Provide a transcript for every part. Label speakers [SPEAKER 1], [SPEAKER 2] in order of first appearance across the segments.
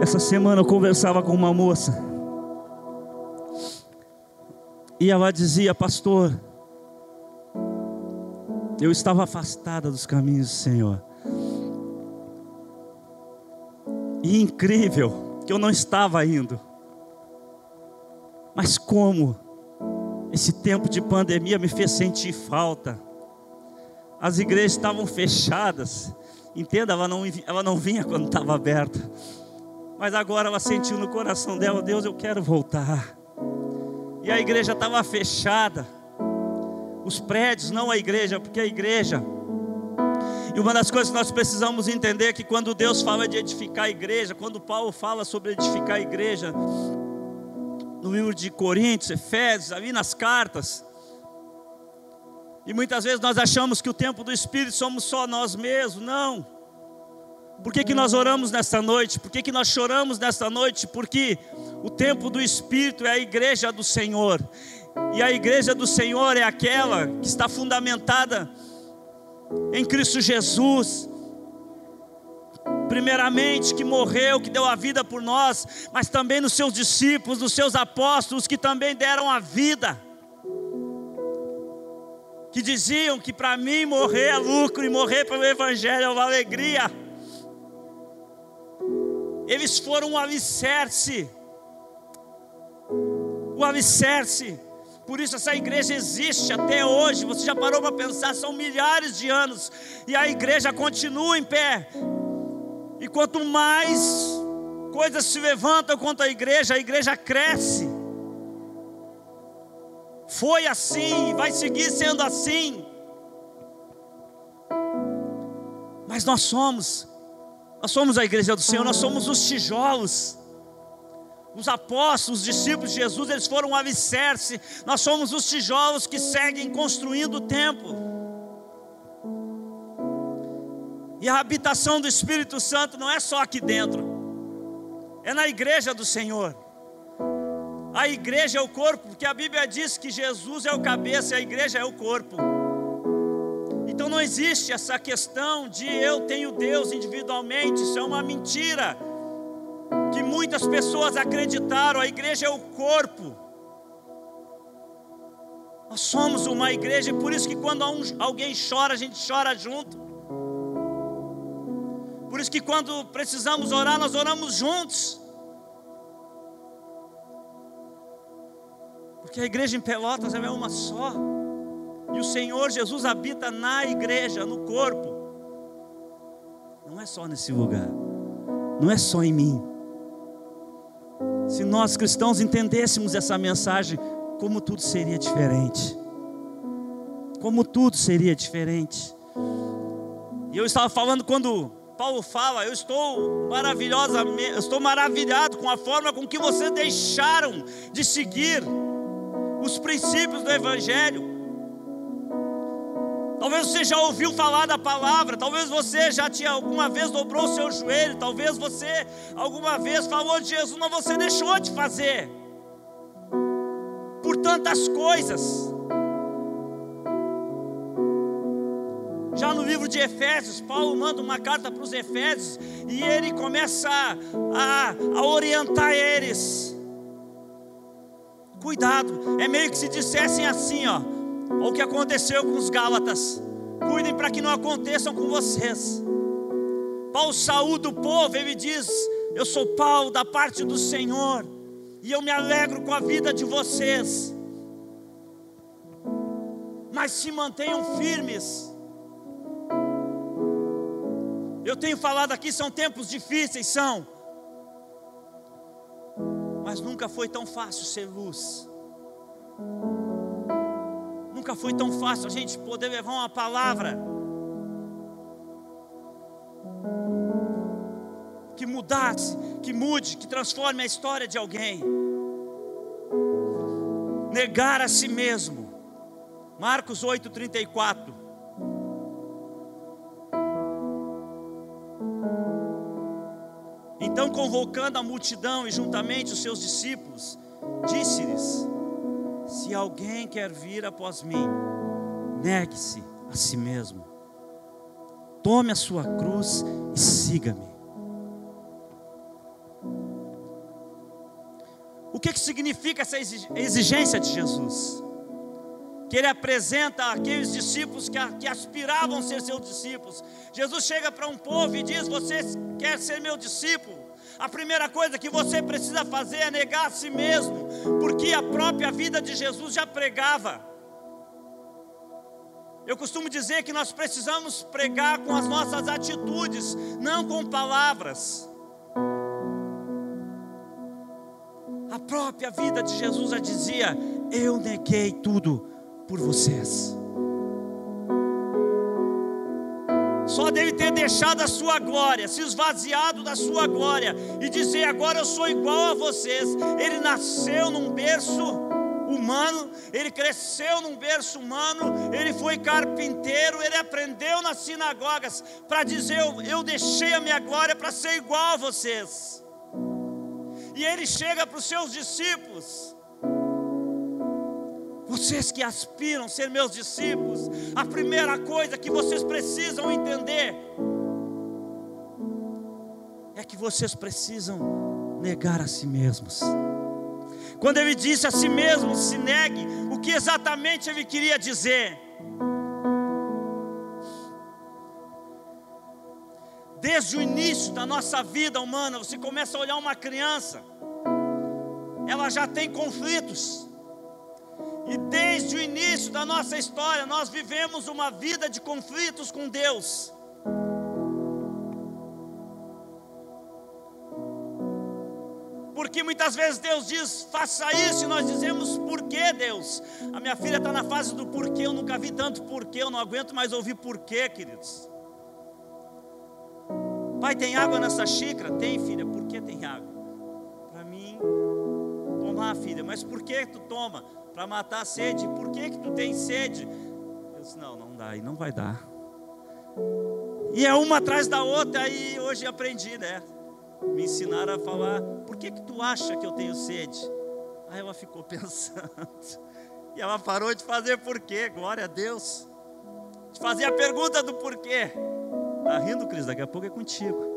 [SPEAKER 1] Essa semana eu conversava com uma moça. E ela dizia, pastor, eu estava afastada dos caminhos do Senhor. E incrível que eu não estava indo. Mas como esse tempo de pandemia me fez sentir falta. As igrejas estavam fechadas. Entenda, ela não, ela não vinha quando estava aberta. Mas agora ela sentiu no coração dela: Deus, eu quero voltar. E a igreja estava fechada. Os prédios, não a igreja, porque a igreja. E uma das coisas que nós precisamos entender é que quando Deus fala de edificar a igreja, quando Paulo fala sobre edificar a igreja, no livro de Coríntios, Efésios, ali nas cartas. E muitas vezes nós achamos que o tempo do Espírito somos só nós mesmos. Não. Por que, que nós oramos nesta noite? Por que, que nós choramos nesta noite? Porque o tempo do Espírito é a igreja do Senhor. E a igreja do Senhor é aquela que está fundamentada em Cristo Jesus primeiramente que morreu, que deu a vida por nós, mas também nos seus discípulos, nos seus apóstolos que também deram a vida. Que diziam que para mim morrer é lucro e morrer pelo Evangelho é uma alegria. Eles foram um alicerce, o alicerce. Por isso essa igreja existe até hoje. Você já parou para pensar? São milhares de anos e a igreja continua em pé. E quanto mais coisas se levantam contra a igreja, a igreja cresce. Foi assim, vai seguir sendo assim. Mas nós somos, nós somos a igreja do Senhor, nós somos os tijolos. Os apóstolos, os discípulos de Jesus, eles foram um alicerce. Nós somos os tijolos que seguem construindo o templo. E a habitação do Espírito Santo não é só aqui dentro, é na igreja do Senhor. A igreja é o corpo, porque a Bíblia diz que Jesus é o cabeça e a igreja é o corpo. Então não existe essa questão de eu tenho Deus individualmente, isso é uma mentira. Que muitas pessoas acreditaram, a igreja é o corpo. Nós somos uma igreja e por isso que quando alguém chora, a gente chora junto. Por isso que quando precisamos orar, nós oramos juntos. Porque a igreja em Pelotas é uma só. E o Senhor Jesus habita na igreja, no corpo. Não é só nesse lugar. Não é só em mim. Se nós cristãos entendêssemos essa mensagem, como tudo seria diferente. Como tudo seria diferente. E eu estava falando quando Paulo fala: Eu estou maravilhosa, eu estou maravilhado com a forma com que vocês deixaram de seguir os princípios do Evangelho. Talvez você já ouviu falar da palavra, talvez você já tinha alguma vez dobrou o seu joelho, talvez você alguma vez falou de Jesus, mas você deixou de fazer por tantas coisas. Já no livro de Efésios, Paulo manda uma carta para os Efésios e ele começa a, a, orientar eles. Cuidado, é meio que se dissessem assim, ó, o que aconteceu com os Gálatas. Cuidem para que não aconteçam com vocês. Paulo saúda o povo, ele diz: Eu sou Paulo da parte do Senhor, e eu me alegro com a vida de vocês. Mas se mantenham firmes eu tenho falado aqui, são tempos difíceis, são. Mas nunca foi tão fácil ser luz. Nunca foi tão fácil a gente poder levar uma palavra que mudasse, que mude, que transforme a história de alguém. Negar a si mesmo. Marcos 8:34. Então, convocando a multidão e juntamente os seus discípulos, disse-lhes: se alguém quer vir após mim, negue-se a si mesmo. Tome a sua cruz e siga-me. O que, que significa essa exigência de Jesus? que ele apresenta àqueles discípulos que, que aspiravam ser seus discípulos. Jesus chega para um povo e diz: Você quer ser meu discípulo? A primeira coisa que você precisa fazer é negar a si mesmo porque a própria vida de Jesus já pregava. Eu costumo dizer que nós precisamos pregar com as nossas atitudes, não com palavras. A própria vida de Jesus já dizia: Eu neguei tudo por vocês. Só dele ter deixado a sua glória, se esvaziado da sua glória e dizer: Agora eu sou igual a vocês. Ele nasceu num berço humano, ele cresceu num berço humano, ele foi carpinteiro, ele aprendeu nas sinagogas para dizer: eu, eu deixei a minha glória para ser igual a vocês. E ele chega para os seus discípulos. Vocês que aspiram ser meus discípulos, a primeira coisa que vocês precisam entender é que vocês precisam negar a si mesmos. Quando ele disse a si mesmo, se negue, o que exatamente ele queria dizer? Desde o início da nossa vida humana, você começa a olhar uma criança, ela já tem conflitos. E desde o início da nossa história, nós vivemos uma vida de conflitos com Deus. Porque muitas vezes Deus diz, faça isso, e nós dizemos, por que Deus? A minha filha está na fase do porquê, eu nunca vi tanto porquê, eu não aguento mais ouvir porquê, queridos. Pai, tem água nessa xícara? Tem, filha, por que tem água? Para mim, tomar, filha, mas por que tu toma? Para matar a sede, por que, que tu tem sede? Eu disse, não, não dá, e não vai dar. E é uma atrás da outra, e hoje aprendi, né? me ensinaram a falar: por que, que tu acha que eu tenho sede? Aí ela ficou pensando. E ela parou de fazer porquê, glória a Deus. De fazer a pergunta do porquê. Está rindo, Cris? Daqui a pouco é contigo.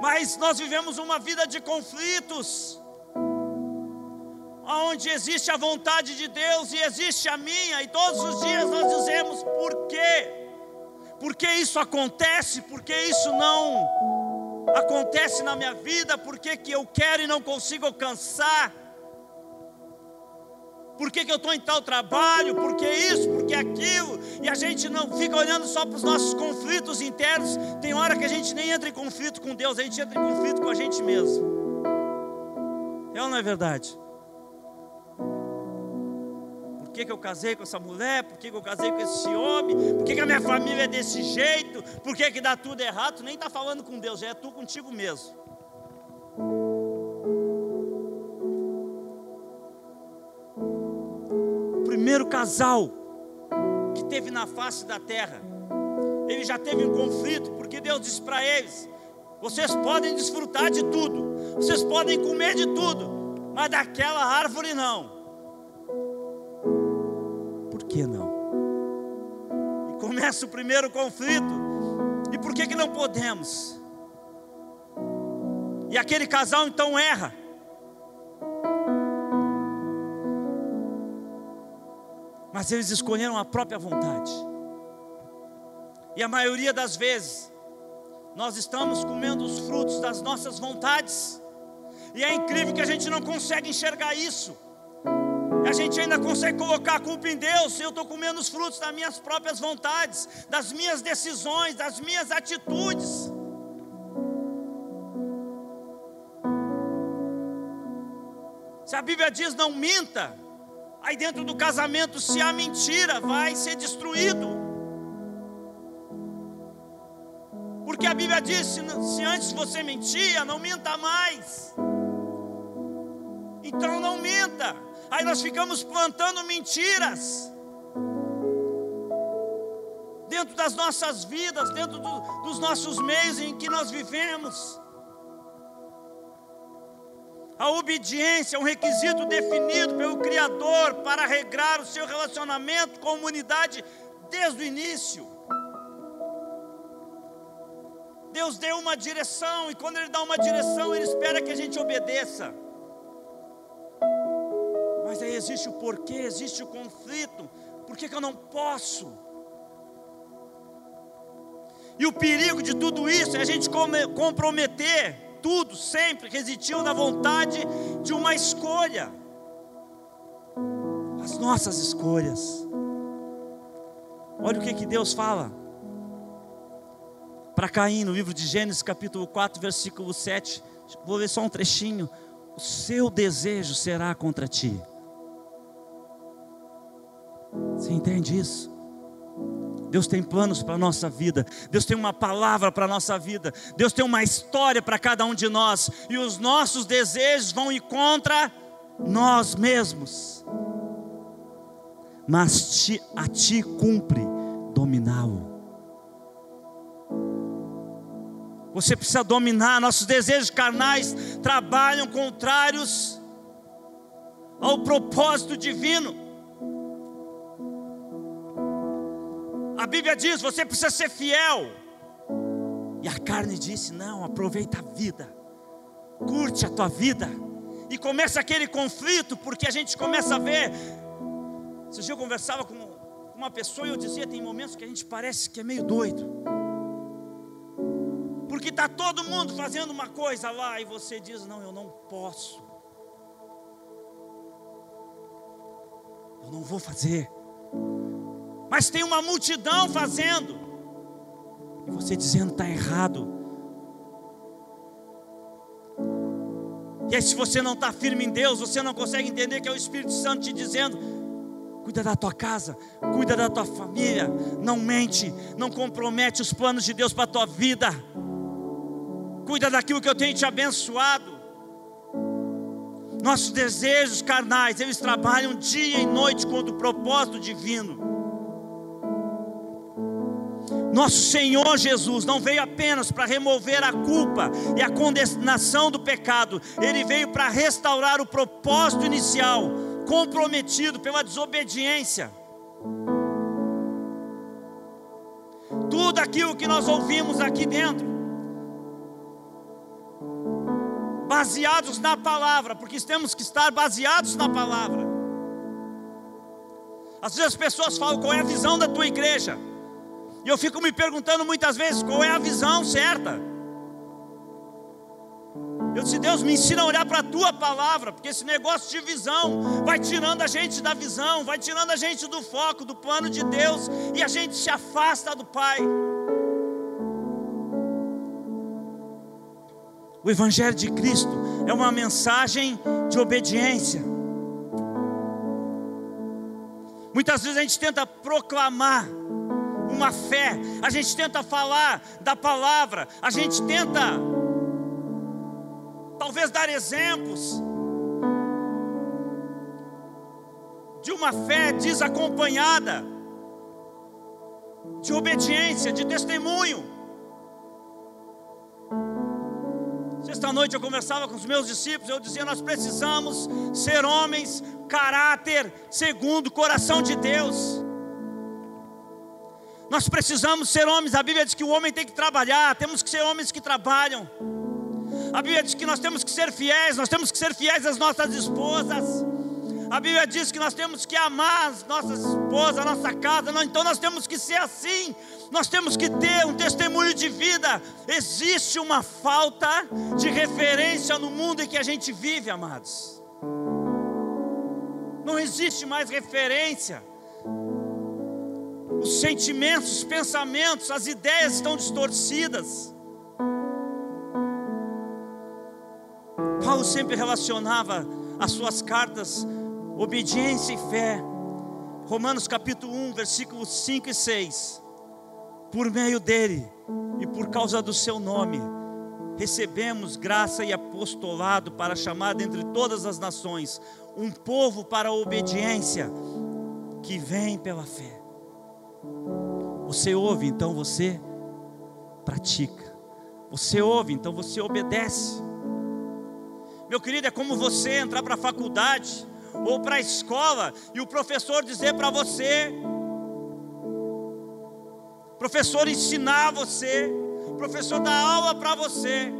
[SPEAKER 1] Mas nós vivemos uma vida de conflitos, onde existe a vontade de Deus e existe a minha, e todos os dias nós dizemos por quê? por que isso acontece, por que isso não acontece na minha vida, por que, que eu quero e não consigo alcançar, por que, que eu estou em tal trabalho, por que isso, por que aquilo, e a gente não fica olhando só para os nossos conflitos internos, tem hora que a gente nem entra em conflito com Deus, a gente entra em conflito com a gente mesmo. É ou não é verdade? Que, que eu casei com essa mulher, por que, que eu casei com esse homem, por que, que a minha família é desse jeito, por que, que dá tudo errado, tu nem está falando com Deus, já é tu contigo mesmo. O primeiro casal que teve na face da terra, ele já teve um conflito, porque Deus disse para eles: vocês podem desfrutar de tudo, vocês podem comer de tudo, mas daquela árvore não que não? E começa o primeiro conflito. E por que, que não podemos? E aquele casal então erra. Mas eles escolheram a própria vontade. E a maioria das vezes, nós estamos comendo os frutos das nossas vontades. E é incrível que a gente não consegue enxergar isso. A gente ainda consegue colocar a culpa em Deus. Eu estou comendo os frutos das minhas próprias vontades, das minhas decisões, das minhas atitudes. Se a Bíblia diz não minta, aí dentro do casamento, se há mentira, vai ser destruído. Porque a Bíblia diz: se antes você mentia, não minta mais. Então não minta. Aí nós ficamos plantando mentiras dentro das nossas vidas, dentro do, dos nossos meios em que nós vivemos. A obediência é um requisito definido pelo Criador para regrar o seu relacionamento com a humanidade desde o início. Deus deu uma direção, e quando Ele dá uma direção, Ele espera que a gente obedeça. Mas aí existe o porquê, existe o conflito. Por que, que eu não posso? E o perigo de tudo isso é a gente comprometer tudo, sempre residiu na vontade de uma escolha. As nossas escolhas. Olha o que, que Deus fala para Caim no livro de Gênesis, capítulo 4, versículo 7. Vou ler só um trechinho. O seu desejo será contra ti. Você entende isso? Deus tem planos para a nossa vida, Deus tem uma palavra para a nossa vida, Deus tem uma história para cada um de nós, e os nossos desejos vão ir contra nós mesmos, mas ti, a ti cumpre dominá-lo. Você precisa dominar, nossos desejos carnais trabalham contrários ao propósito divino. Bíblia diz: você precisa ser fiel. E a carne disse: não, aproveita a vida, curte a tua vida. E começa aquele conflito, porque a gente começa a ver. Dia eu conversava com uma pessoa e eu dizia: tem momentos que a gente parece que é meio doido. Porque está todo mundo fazendo uma coisa lá e você diz: não, eu não posso. Eu não vou fazer mas tem uma multidão fazendo, e você dizendo está errado. E aí, se você não está firme em Deus, você não consegue entender que é o Espírito Santo te dizendo: cuida da tua casa, cuida da tua família, não mente, não compromete os planos de Deus para a tua vida, cuida daquilo que eu tenho te abençoado. Nossos desejos carnais, eles trabalham dia e noite contra o propósito divino. Nosso Senhor Jesus não veio apenas para remover a culpa e a condenação do pecado, ele veio para restaurar o propósito inicial, comprometido pela desobediência. Tudo aquilo que nós ouvimos aqui dentro, baseados na palavra, porque temos que estar baseados na palavra. Às vezes as pessoas falam qual é a visão da tua igreja. E eu fico me perguntando muitas vezes qual é a visão certa. Eu disse, Deus, me ensina a olhar para a tua palavra, porque esse negócio de visão vai tirando a gente da visão, vai tirando a gente do foco, do plano de Deus, e a gente se afasta do Pai. O Evangelho de Cristo é uma mensagem de obediência. Muitas vezes a gente tenta proclamar uma fé, a gente tenta falar da palavra, a gente tenta talvez dar exemplos de uma fé desacompanhada, de obediência, de testemunho. Sexta noite eu conversava com os meus discípulos, eu dizia: nós precisamos ser homens, caráter segundo o coração de Deus. Nós precisamos ser homens. A Bíblia diz que o homem tem que trabalhar, temos que ser homens que trabalham. A Bíblia diz que nós temos que ser fiéis, nós temos que ser fiéis às nossas esposas. A Bíblia diz que nós temos que amar as nossas esposas, a nossa casa, então nós temos que ser assim, nós temos que ter um testemunho de vida. Existe uma falta de referência no mundo em que a gente vive, amados. Não existe mais referência os sentimentos, os pensamentos, as ideias estão distorcidas. Paulo sempre relacionava as suas cartas obediência e fé. Romanos capítulo 1, versículos 5 e 6. Por meio dele e por causa do seu nome, recebemos graça e apostolado para chamar dentre todas as nações um povo para a obediência que vem pela fé. Você ouve, então você pratica. Você ouve, então você obedece. Meu querido, é como você entrar para a faculdade ou para a escola e o professor dizer para você, professor ensinar você, professor dá aula para você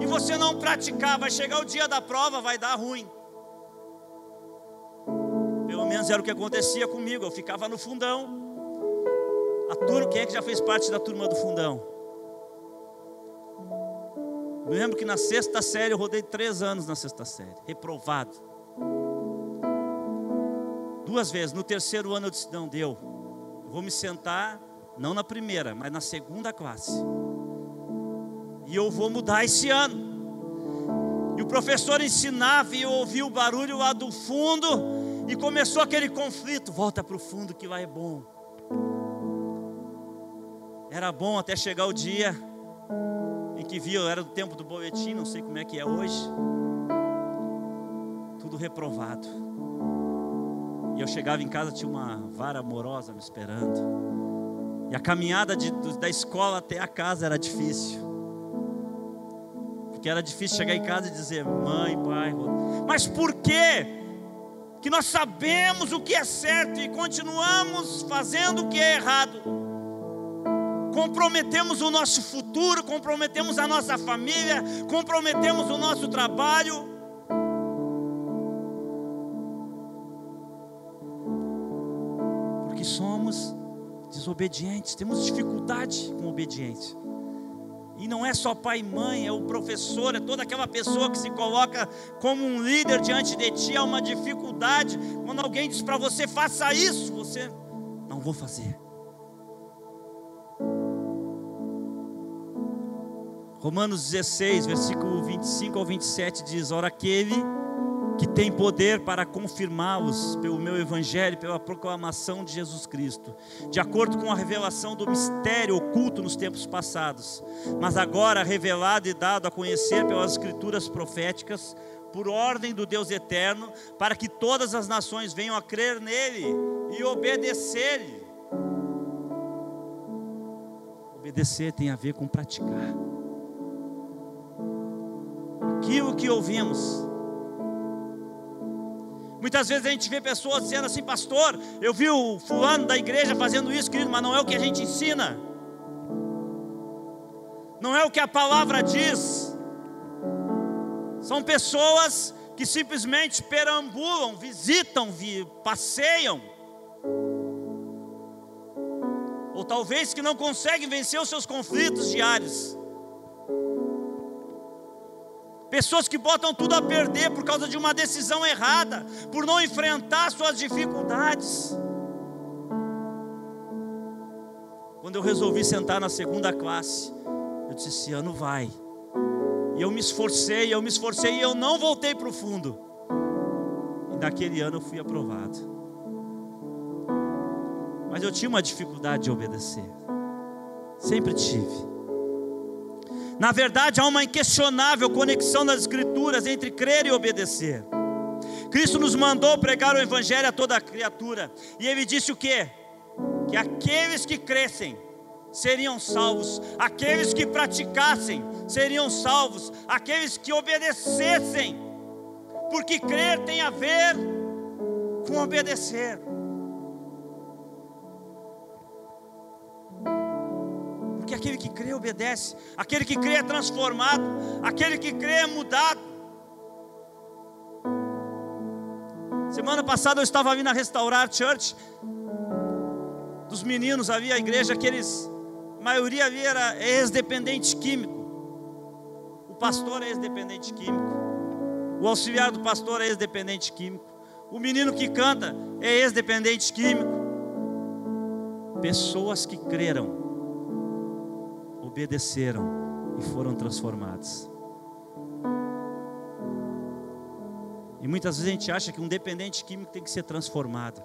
[SPEAKER 1] e você não praticar, vai chegar o dia da prova, vai dar ruim. Pelo menos era o que acontecia comigo, eu ficava no fundão. A turma, quem é que já fez parte da turma do fundão? Me lembro que na sexta série eu rodei três anos na sexta série, reprovado. Duas vezes. No terceiro ano eu disse: não, deu. Eu vou me sentar, não na primeira, mas na segunda classe. E eu vou mudar esse ano. E o professor ensinava e eu ouvi o barulho lá do fundo. E começou aquele conflito: volta para o fundo que lá é bom. Era bom até chegar o dia em que viu, era do tempo do boletim, não sei como é que é hoje. Tudo reprovado. E eu chegava em casa, tinha uma vara amorosa me esperando. E a caminhada de, da escola até a casa era difícil. Porque era difícil chegar em casa e dizer, mãe, pai. Mas por quê? Que nós sabemos o que é certo e continuamos fazendo o que é errado comprometemos o nosso futuro, comprometemos a nossa família, comprometemos o nosso trabalho. Porque somos desobedientes, temos dificuldade com obediência. E não é só pai e mãe, é o professor, é toda aquela pessoa que se coloca como um líder diante de ti. É uma dificuldade quando alguém diz para você: faça isso, você não vou fazer. Romanos 16, versículo 25 ao 27 diz: Ora, aquele que tem poder para confirmá-los pelo meu evangelho, pela proclamação de Jesus Cristo, de acordo com a revelação do mistério oculto nos tempos passados, mas agora revelado e dado a conhecer pelas escrituras proféticas, por ordem do Deus eterno, para que todas as nações venham a crer nele e obedecer-lhe. Obedecer tem a ver com praticar aquilo que ouvimos. Muitas vezes a gente vê pessoas dizendo assim, pastor, eu vi o fulano da igreja fazendo isso, querido, mas não é o que a gente ensina, não é o que a palavra diz. São pessoas que simplesmente perambulam, visitam, passeiam, ou talvez que não conseguem vencer os seus conflitos diários. Pessoas que botam tudo a perder por causa de uma decisão errada, por não enfrentar suas dificuldades. Quando eu resolvi sentar na segunda classe, eu disse: esse ano vai. E eu me esforcei, eu me esforcei e eu não voltei para o fundo. E naquele ano eu fui aprovado. Mas eu tinha uma dificuldade de obedecer. Sempre tive. Na verdade, há uma inquestionável conexão das Escrituras entre crer e obedecer. Cristo nos mandou pregar o Evangelho a toda criatura, e Ele disse o que? Que aqueles que crescem seriam salvos, aqueles que praticassem seriam salvos, aqueles que obedecessem, porque crer tem a ver com obedecer. Aquele que crê obedece, aquele que crê é transformado, aquele que crê é mudado. Semana passada eu estava ali na Restaurar Church, dos meninos ali, a igreja, aqueles, a maioria ali era ex-dependente químico. O pastor é ex-dependente químico. O auxiliar do pastor é ex-dependente químico. O menino que canta é ex-dependente químico. Pessoas que creram obedeceram e foram transformados. E muitas vezes a gente acha que um dependente químico tem que ser transformado.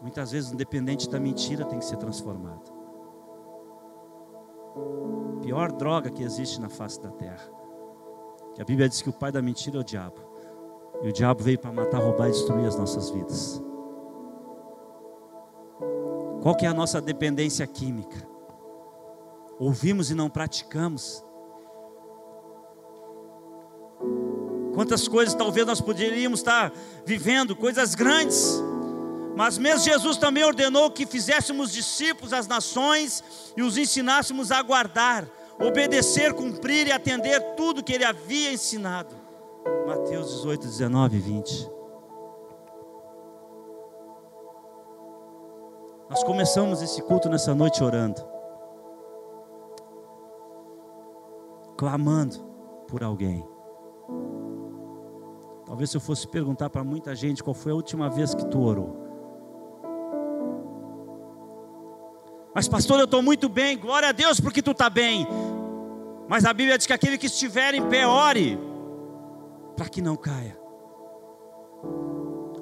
[SPEAKER 1] Muitas vezes um dependente da mentira tem que ser transformado. Pior droga que existe na face da terra. Que a Bíblia diz que o pai da mentira é o diabo. E o diabo veio para matar, roubar e destruir as nossas vidas. Qual que é a nossa dependência química? Ouvimos e não praticamos. Quantas coisas talvez nós poderíamos estar vivendo, coisas grandes, Mas mesmo Jesus também ordenou que fizéssemos discípulos às nações e os ensinássemos a guardar, obedecer, cumprir e atender tudo que ele havia ensinado. Mateus 18, 19 e 20. Nós começamos esse culto nessa noite orando, clamando por alguém. Talvez se eu fosse perguntar para muita gente qual foi a última vez que tu orou. Mas pastor, eu estou muito bem, glória a Deus porque tu está bem. Mas a Bíblia diz que aquele que estiver em pé, ore, para que não caia.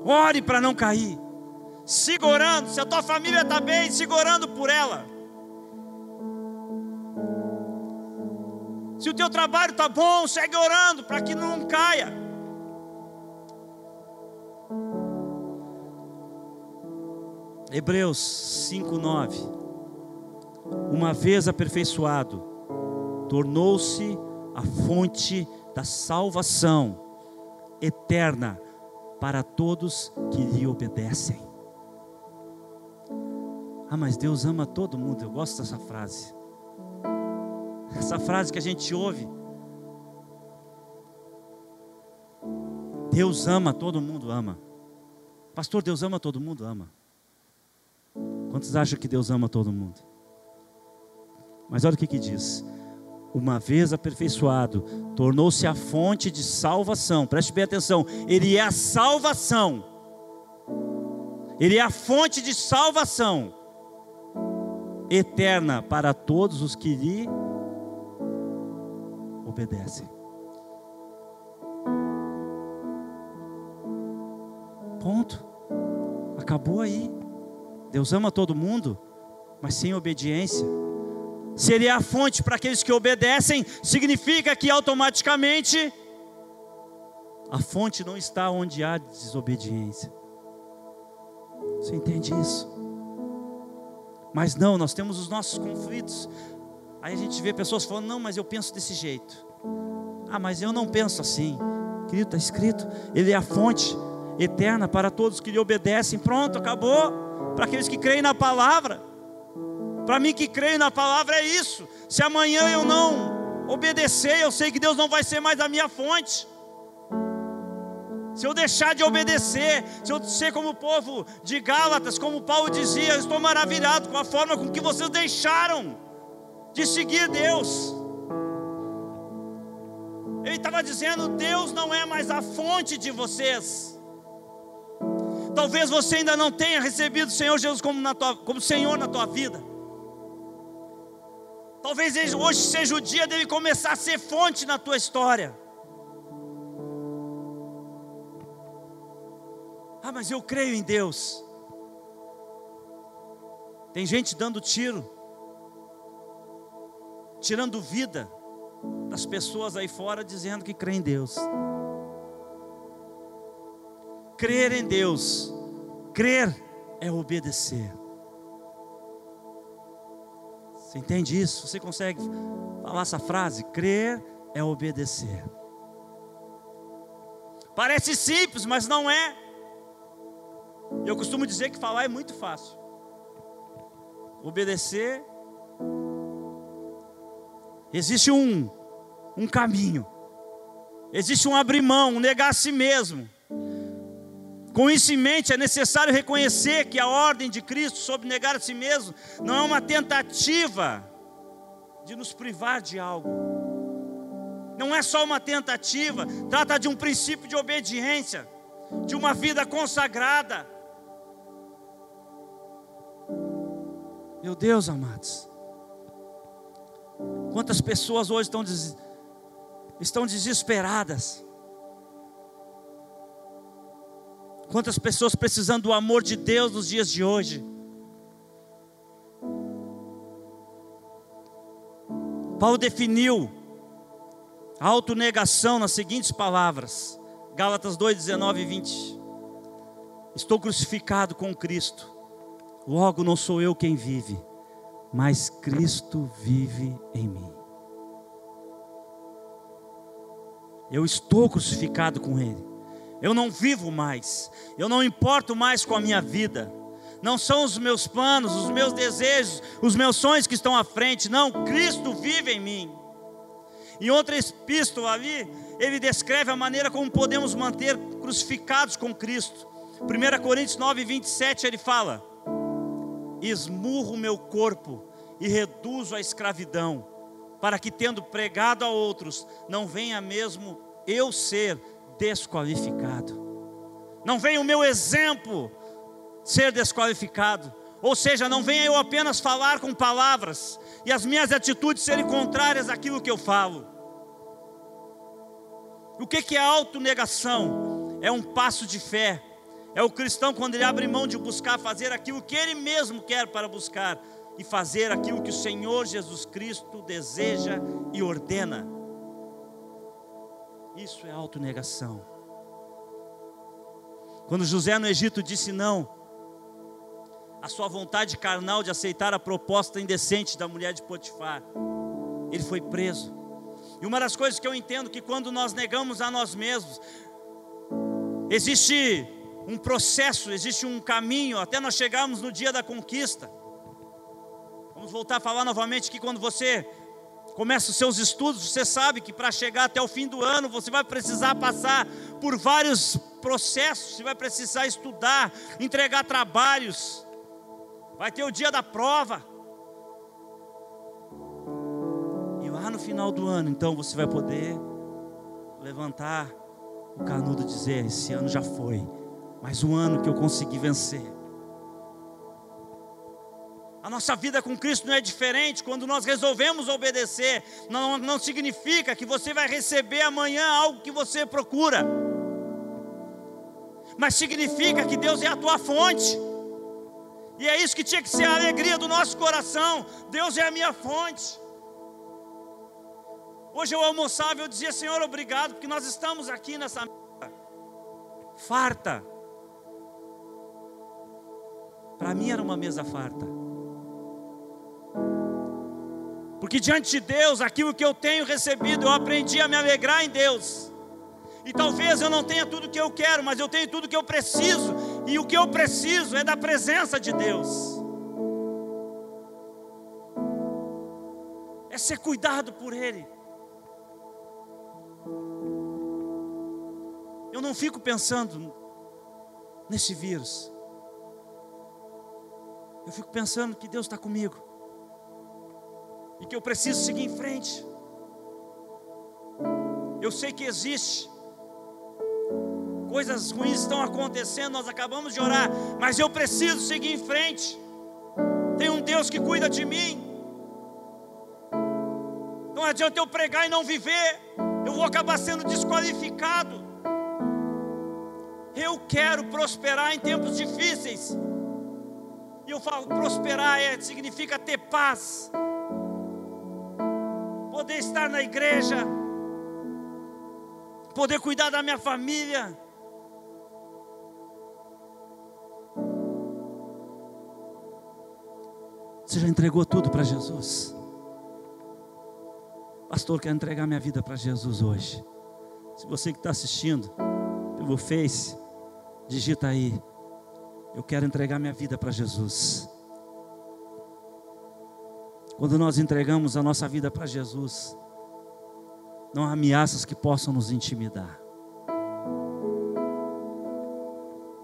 [SPEAKER 1] Ore para não cair. Segurando, se a tua família está bem, segurando por ela. Se o teu trabalho está bom, segue orando para que não caia. Hebreus 5:9 Uma vez aperfeiçoado, tornou-se a fonte da salvação eterna para todos que lhe obedecem. Ah, mas Deus ama todo mundo. Eu gosto dessa frase. Essa frase que a gente ouve. Deus ama, todo mundo ama. Pastor, Deus ama, todo mundo ama. Quantos acham que Deus ama todo mundo? Mas olha o que, que diz: uma vez aperfeiçoado, tornou-se a fonte de salvação. Preste bem atenção, ele é a salvação. Ele é a fonte de salvação eterna para todos os que lhe obedecem. Ponto. Acabou aí. Deus ama todo mundo, mas sem obediência se ele é a fonte para aqueles que obedecem, significa que automaticamente a fonte não está onde há desobediência. Você entende isso? Mas não, nós temos os nossos conflitos. Aí a gente vê pessoas falando: não, mas eu penso desse jeito. Ah, mas eu não penso assim. Querido, está escrito: Ele é a fonte eterna para todos que lhe obedecem. Pronto, acabou. Para aqueles que creem na palavra. Para mim que creio na palavra é isso. Se amanhã eu não obedecer, eu sei que Deus não vai ser mais a minha fonte. Se eu deixar de obedecer, se eu ser como o povo de Gálatas, como Paulo dizia, eu estou maravilhado com a forma com que vocês deixaram de seguir Deus. Ele estava dizendo: Deus não é mais a fonte de vocês. Talvez você ainda não tenha recebido o Senhor Jesus como, na tua, como Senhor na tua vida. Talvez hoje seja o dia dele começar a ser fonte na tua história. Ah, mas eu creio em Deus. Tem gente dando tiro, tirando vida das pessoas aí fora dizendo que crê em Deus. Crer em Deus, crer é obedecer. Você entende isso? Você consegue falar essa frase? Crer é obedecer. Parece simples, mas não é. Eu costumo dizer que falar é muito fácil. Obedecer. Existe um, um caminho. Existe um abrir mão, um negar a si mesmo. Com isso em mente, é necessário reconhecer que a ordem de Cristo sobre negar a si mesmo não é uma tentativa de nos privar de algo. Não é só uma tentativa, trata de um princípio de obediência, de uma vida consagrada. Meu Deus, amados, quantas pessoas hoje estão, des... estão desesperadas, Quantas pessoas precisando do amor de Deus nos dias de hoje? Paulo definiu a autonegação nas seguintes palavras, Gálatas 2, 19 e 20. Estou crucificado com Cristo, logo não sou eu quem vive, mas Cristo vive em mim. Eu estou crucificado com Ele Eu não vivo mais. Eu não importo mais com a minha vida. Não são os meus planos, os meus desejos, os meus sonhos que estão à frente. Não, Cristo vive em mim. Em outra epístola ali, ele descreve a maneira como podemos manter crucificados com Cristo. 1 Coríntios 9, 27, ele fala: Esmurro meu corpo e reduzo a escravidão, para que, tendo pregado a outros, não venha mesmo eu ser desqualificado. Não venha o meu exemplo ser desqualificado. Ou seja, não venha eu apenas falar com palavras e as minhas atitudes serem contrárias àquilo que eu falo. O que é autonegação? É um passo de fé. É o cristão quando ele abre mão de buscar fazer aquilo que ele mesmo quer para buscar e fazer aquilo que o Senhor Jesus Cristo deseja e ordena. Isso é autonegação. Quando José no Egito disse não, a sua vontade carnal de aceitar a proposta indecente da mulher de Potifar. Ele foi preso. E uma das coisas que eu entendo que quando nós negamos a nós mesmos, existe um processo, existe um caminho até nós chegarmos no dia da conquista. Vamos voltar a falar novamente que quando você começa os seus estudos, você sabe que para chegar até o fim do ano, você vai precisar passar por vários processos, você vai precisar estudar, entregar trabalhos, vai ter o dia da prova. E lá no final do ano, então você vai poder levantar o canudo e dizer: Esse ano já foi, mas um ano que eu consegui vencer. A nossa vida com Cristo não é diferente. Quando nós resolvemos obedecer, não, não significa que você vai receber amanhã algo que você procura, mas significa que Deus é a tua fonte. E é isso que tinha que ser a alegria do nosso coração. Deus é a minha fonte. Hoje eu almoçava e eu dizia, Senhor, obrigado, porque nós estamos aqui nessa farta. Para mim era uma mesa farta. Porque diante de Deus, aquilo que eu tenho recebido, eu aprendi a me alegrar em Deus. E talvez eu não tenha tudo que eu quero, mas eu tenho tudo que eu preciso. E o que eu preciso é da presença de Deus. É ser cuidado por Ele. Eu não fico pensando nesse vírus. Eu fico pensando que Deus está comigo. E que eu preciso seguir em frente. Eu sei que existe coisas ruins estão acontecendo, nós acabamos de orar, mas eu preciso seguir em frente. Tem um Deus que cuida de mim. Não adianta eu pregar e não viver, eu vou acabar sendo desqualificado. Eu quero prosperar em tempos difíceis. Eu falo, prosperar é, significa ter paz, poder estar na igreja, poder cuidar da minha família, Você já entregou tudo para Jesus? Pastor, quero entregar minha vida para Jesus hoje. Se você que está assistindo pelo Face, digita aí. Eu quero entregar minha vida para Jesus. Quando nós entregamos a nossa vida para Jesus, não há ameaças que possam nos intimidar.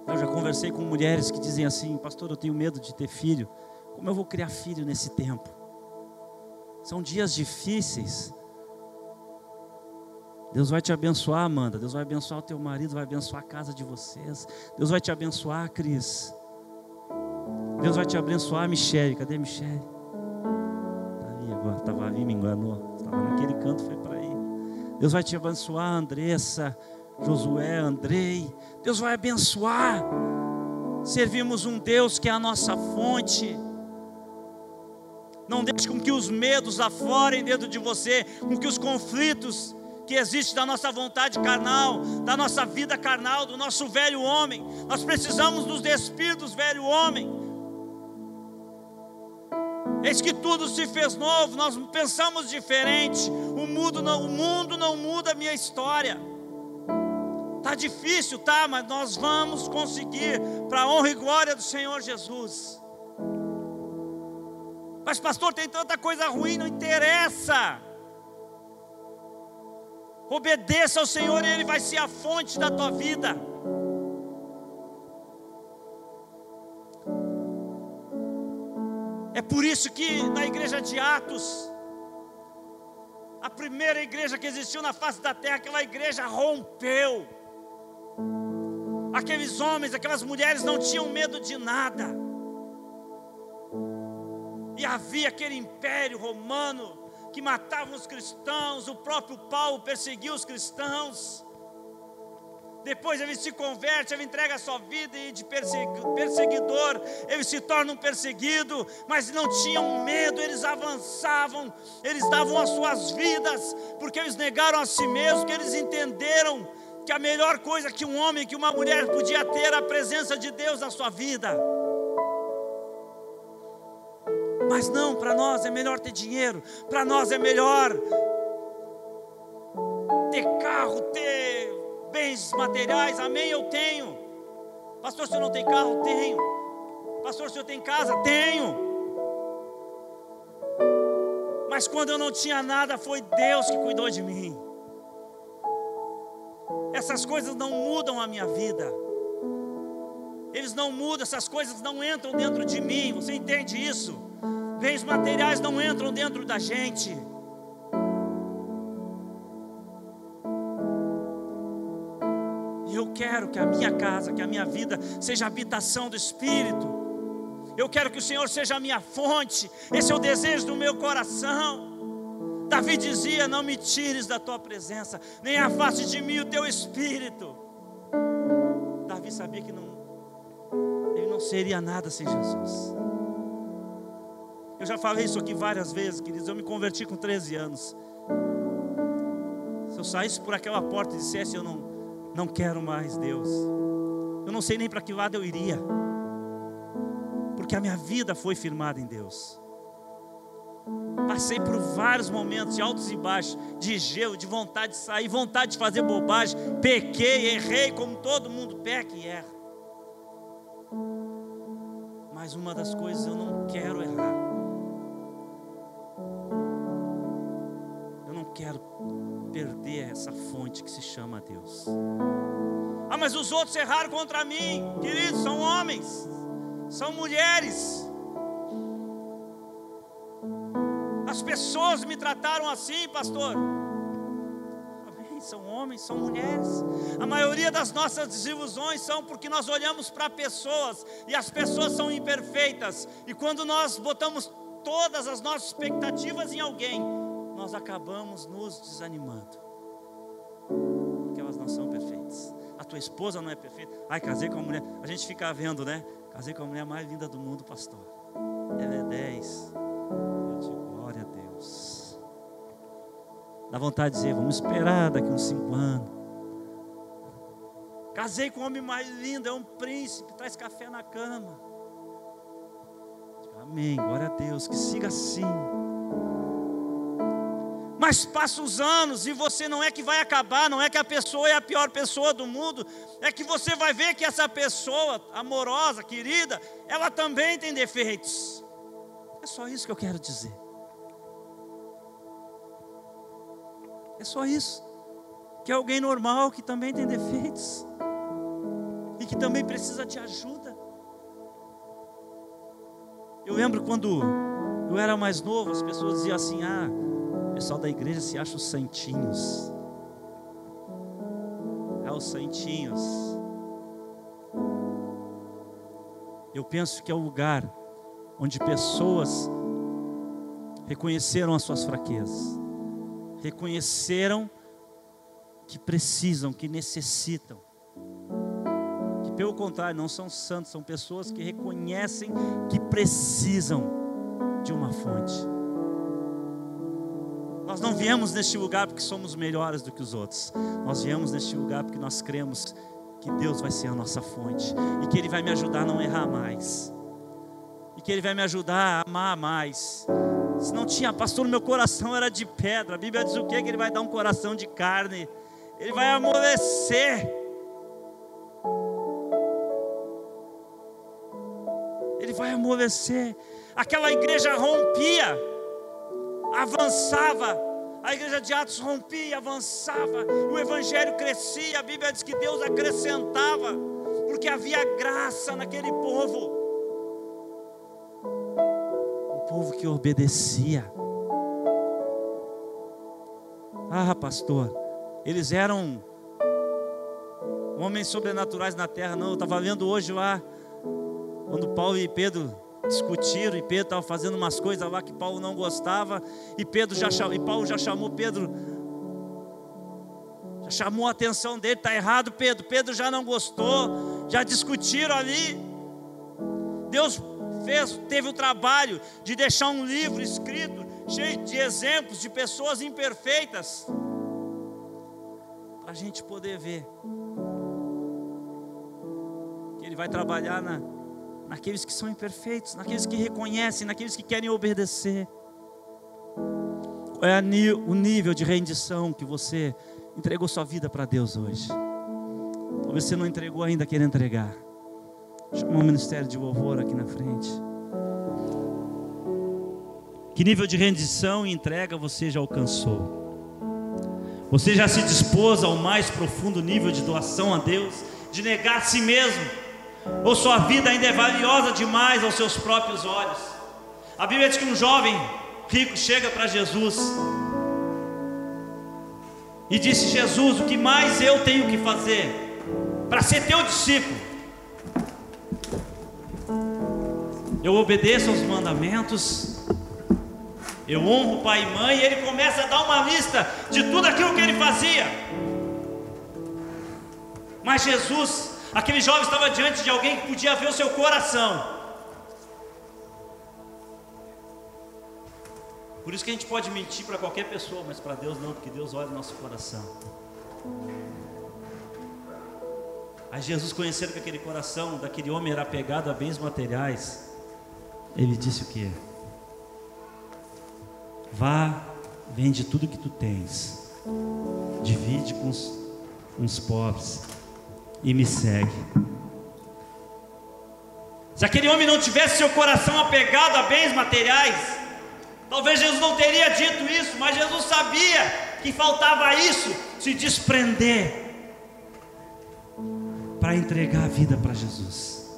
[SPEAKER 1] Eu já conversei com mulheres que dizem assim: Pastor, eu tenho medo de ter filho. Como eu vou criar filho nesse tempo? São dias difíceis. Deus vai te abençoar, Amanda. Deus vai abençoar o teu marido, vai abençoar a casa de vocês. Deus vai te abençoar, Cris. Deus vai te abençoar, Michele. Cadê Michele? Está ali agora. Estava ali, me enganou. Estava naquele canto, foi para aí. Deus vai te abençoar, Andressa, Josué, Andrei. Deus vai abençoar. Servimos um Deus que é a nossa fonte. Não deixe com que os medos aforem dentro de você, com que os conflitos que existem da nossa vontade carnal, da nossa vida carnal, do nosso velho homem. Nós precisamos nos despir dos velho homem. Eis que tudo se fez novo, nós pensamos diferente. O mundo não, o mundo não muda a minha história. Tá difícil, tá, mas nós vamos conseguir para a honra e glória do Senhor Jesus. Mas pastor, tem tanta coisa ruim, não interessa. Obedeça ao Senhor e Ele vai ser a fonte da tua vida. É por isso que na igreja de Atos, a primeira igreja que existiu na face da terra, aquela igreja rompeu. Aqueles homens, aquelas mulheres não tinham medo de nada. E havia aquele império romano que matava os cristãos, o próprio Paulo perseguia os cristãos. Depois ele se converte, ele entrega a sua vida e de perseguidor, ele se torna um perseguido, mas não tinham medo, eles avançavam, eles davam as suas vidas, porque eles negaram a si mesmos, que eles entenderam que a melhor coisa que um homem, que uma mulher podia ter a presença de Deus na sua vida. Mas não, para nós é melhor ter dinheiro, para nós é melhor ter carro, ter bens materiais, amém? Eu tenho. Pastor, se eu não tem carro? Tenho. Pastor, se eu tenho casa? Tenho. Mas quando eu não tinha nada, foi Deus que cuidou de mim. Essas coisas não mudam a minha vida. Eles não mudam, essas coisas não entram dentro de mim. Você entende isso? Bens materiais não entram dentro da gente. eu quero que a minha casa, que a minha vida seja habitação do Espírito. Eu quero que o Senhor seja a minha fonte. Esse é o desejo do meu coração. Davi dizia: Não me tires da tua presença, nem afaste de mim o teu espírito. Davi sabia que não, ele não seria nada sem Jesus. Eu já falei isso aqui várias vezes, queridos. Eu me converti com 13 anos. Se eu saísse por aquela porta e dissesse: Eu não, não quero mais Deus. Eu não sei nem para que lado eu iria. Porque a minha vida foi firmada em Deus. Passei por vários momentos de altos e baixos, de gelo, de vontade de sair, vontade de fazer bobagem. Pequei, errei, como todo mundo peca e erra. Mas uma das coisas eu não quero errar. Quero perder essa fonte que se chama Deus. Ah, mas os outros erraram contra mim, queridos, são homens, são mulheres. As pessoas me trataram assim, pastor. Amém, são homens, são mulheres. A maioria das nossas desilusões são porque nós olhamos para pessoas e as pessoas são imperfeitas. E quando nós botamos todas as nossas expectativas em alguém, nós acabamos nos desanimando. Porque elas não são perfeitas. A tua esposa não é perfeita. Ai, casei com a mulher. A gente fica vendo, né? Casei com a mulher mais linda do mundo, pastor. Ela é 10. Eu digo, glória a Deus. Dá vontade de dizer, vamos esperar daqui uns 5 anos. Casei com o homem mais lindo, é um príncipe, traz café na cama. Amém, glória a Deus, que siga assim. Mas passa os anos e você não é que vai acabar, não é que a pessoa é a pior pessoa do mundo, é que você vai ver que essa pessoa amorosa, querida, ela também tem defeitos. É só isso que eu quero dizer. É só isso. Que é alguém normal que também tem defeitos e que também precisa de ajuda. Eu lembro quando eu era mais novo, as pessoas diziam assim: ah pessoal da igreja se acha os santinhos. É os santinhos. Eu penso que é o lugar onde pessoas reconheceram as suas fraquezas, reconheceram que precisam, que necessitam. Que pelo contrário, não são santos, são pessoas que reconhecem que precisam de uma fonte. Nós não viemos neste lugar porque somos melhores do que os outros. Nós viemos neste lugar porque nós cremos que Deus vai ser a nossa fonte e que Ele vai me ajudar a não errar mais. E que Ele vai me ajudar a amar mais. Se não tinha, pastor, meu coração era de pedra. A Bíblia diz o quê? Que Ele vai dar um coração de carne. Ele vai amolecer. Ele vai amolecer. Aquela igreja rompia, avançava, a igreja de Atos rompia, avançava. O evangelho crescia. A Bíblia diz que Deus acrescentava, porque havia graça naquele povo. Um povo que obedecia. Ah, pastor, eles eram homens sobrenaturais na terra. Não, eu estava vendo hoje lá, quando Paulo e Pedro discutiram, e Pedro estava fazendo umas coisas lá que Paulo não gostava, e Pedro já e Paulo já chamou Pedro, já chamou a atenção dele, está errado, Pedro. Pedro já não gostou, já discutiram ali. Deus fez, teve o trabalho de deixar um livro escrito, cheio de exemplos de pessoas imperfeitas, para a gente poder ver vai trabalhar na, naqueles que são imperfeitos, naqueles que reconhecem, naqueles que querem obedecer. Qual é o nível de rendição que você entregou sua vida para Deus hoje? Talvez você não entregou ainda, quer entregar. Chama o ministério de louvor aqui na frente. Que nível de rendição e entrega você já alcançou? Você já se dispôs ao mais profundo nível de doação a Deus, de negar a si mesmo? Ou sua vida ainda é valiosa demais aos seus próprios olhos. A Bíblia diz que um jovem rico chega para Jesus e disse: Jesus, o que mais eu tenho que fazer para ser teu discípulo? Eu obedeço aos mandamentos, eu honro pai e mãe, e ele começa a dar uma lista de tudo aquilo que ele fazia. Mas Jesus Aquele jovem estava diante de alguém que podia ver o seu coração. Por isso que a gente pode mentir para qualquer pessoa, mas para Deus não, porque Deus olha o nosso coração. Aí Jesus, conhecendo que aquele coração daquele homem era apegado a bens materiais, ele disse o que? Vá, vende tudo que tu tens, divide com os, com os pobres e me segue. Se aquele homem não tivesse seu coração apegado a bens materiais, talvez Jesus não teria dito isso, mas Jesus sabia que faltava isso, se desprender para entregar a vida para Jesus.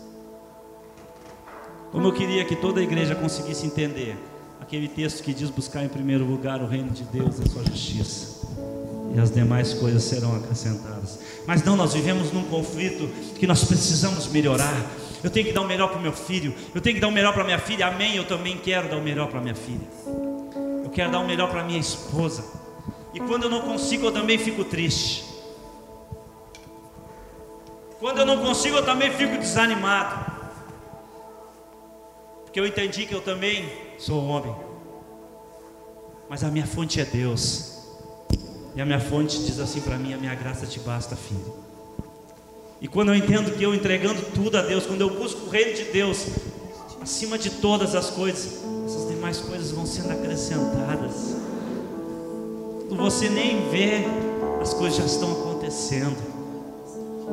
[SPEAKER 1] Como eu queria que toda a igreja conseguisse entender aquele texto que diz buscar em primeiro lugar o reino de Deus e a sua justiça e as demais coisas serão acrescentadas. Mas não, nós vivemos num conflito que nós precisamos melhorar. Eu tenho que dar o melhor para o meu filho, eu tenho que dar o melhor para minha filha, amém. Eu também quero dar o melhor para minha filha, eu quero dar o melhor para minha esposa. E quando eu não consigo, eu também fico triste. Quando eu não consigo, eu também fico desanimado. Porque eu entendi que eu também sou homem. Mas a minha fonte é Deus. E a minha fonte diz assim para mim: A minha graça te basta, filho. E quando eu entendo que eu entregando tudo a Deus, quando eu busco o reino de Deus, acima de todas as coisas, essas demais coisas vão sendo acrescentadas. Quando você nem vê, as coisas já estão acontecendo.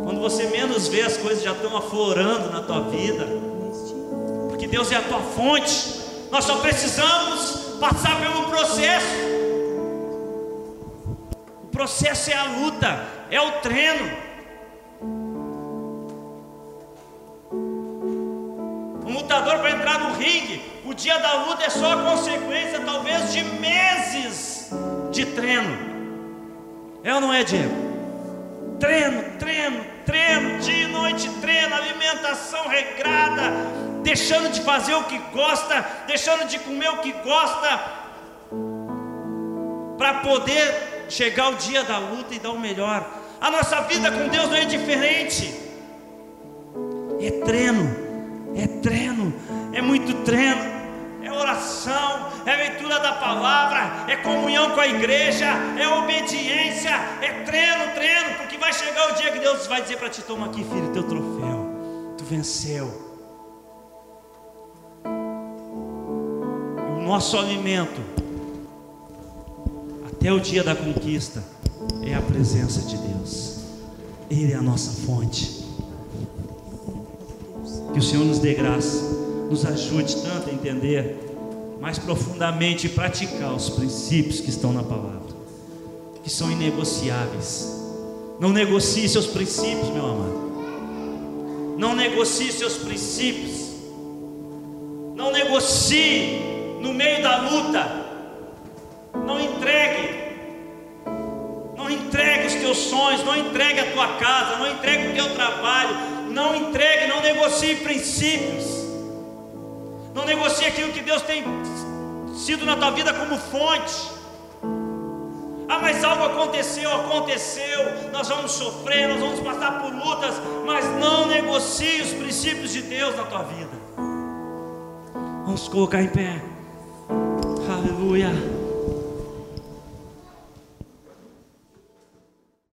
[SPEAKER 1] Quando você menos vê, as coisas já estão aflorando na tua vida. Porque Deus é a tua fonte. Nós só precisamos passar pelo processo processo é a luta, é o treino. O lutador para entrar no ringue, o dia da luta é só a consequência, talvez, de meses de treino. É ou não é, Diego? Treino, treino, treino, dia e noite treino, alimentação regrada, deixando de fazer o que gosta, deixando de comer o que gosta, para poder chegar o dia da luta e dar o melhor. A nossa vida com Deus não é diferente. É treino, é treino, é muito treino. É oração, é leitura da palavra, é comunhão com a igreja, é obediência, é treino, treino, porque vai chegar o dia que Deus vai dizer para ti: toma aqui, filho, teu troféu, tu venceu. o nosso alimento até o dia da conquista, é a presença de Deus. Ele é a nossa fonte. Que o Senhor nos dê graça nos ajude tanto a entender mais profundamente e praticar os princípios que estão na palavra, que são inegociáveis. Não negocie seus princípios, meu amado. Não negocie seus princípios. Não negocie no meio da luta. Não entregue. Não entregue os teus sonhos, não entregue a tua casa, não entregue o teu trabalho, não entregue, não negocie princípios. Não negocie aquilo que Deus tem sido na tua vida como fonte. Ah, mas algo aconteceu, aconteceu. Nós vamos sofrer, nós vamos passar por lutas, mas não negocie os princípios de Deus na tua vida. Vamos colocar em pé. Aleluia.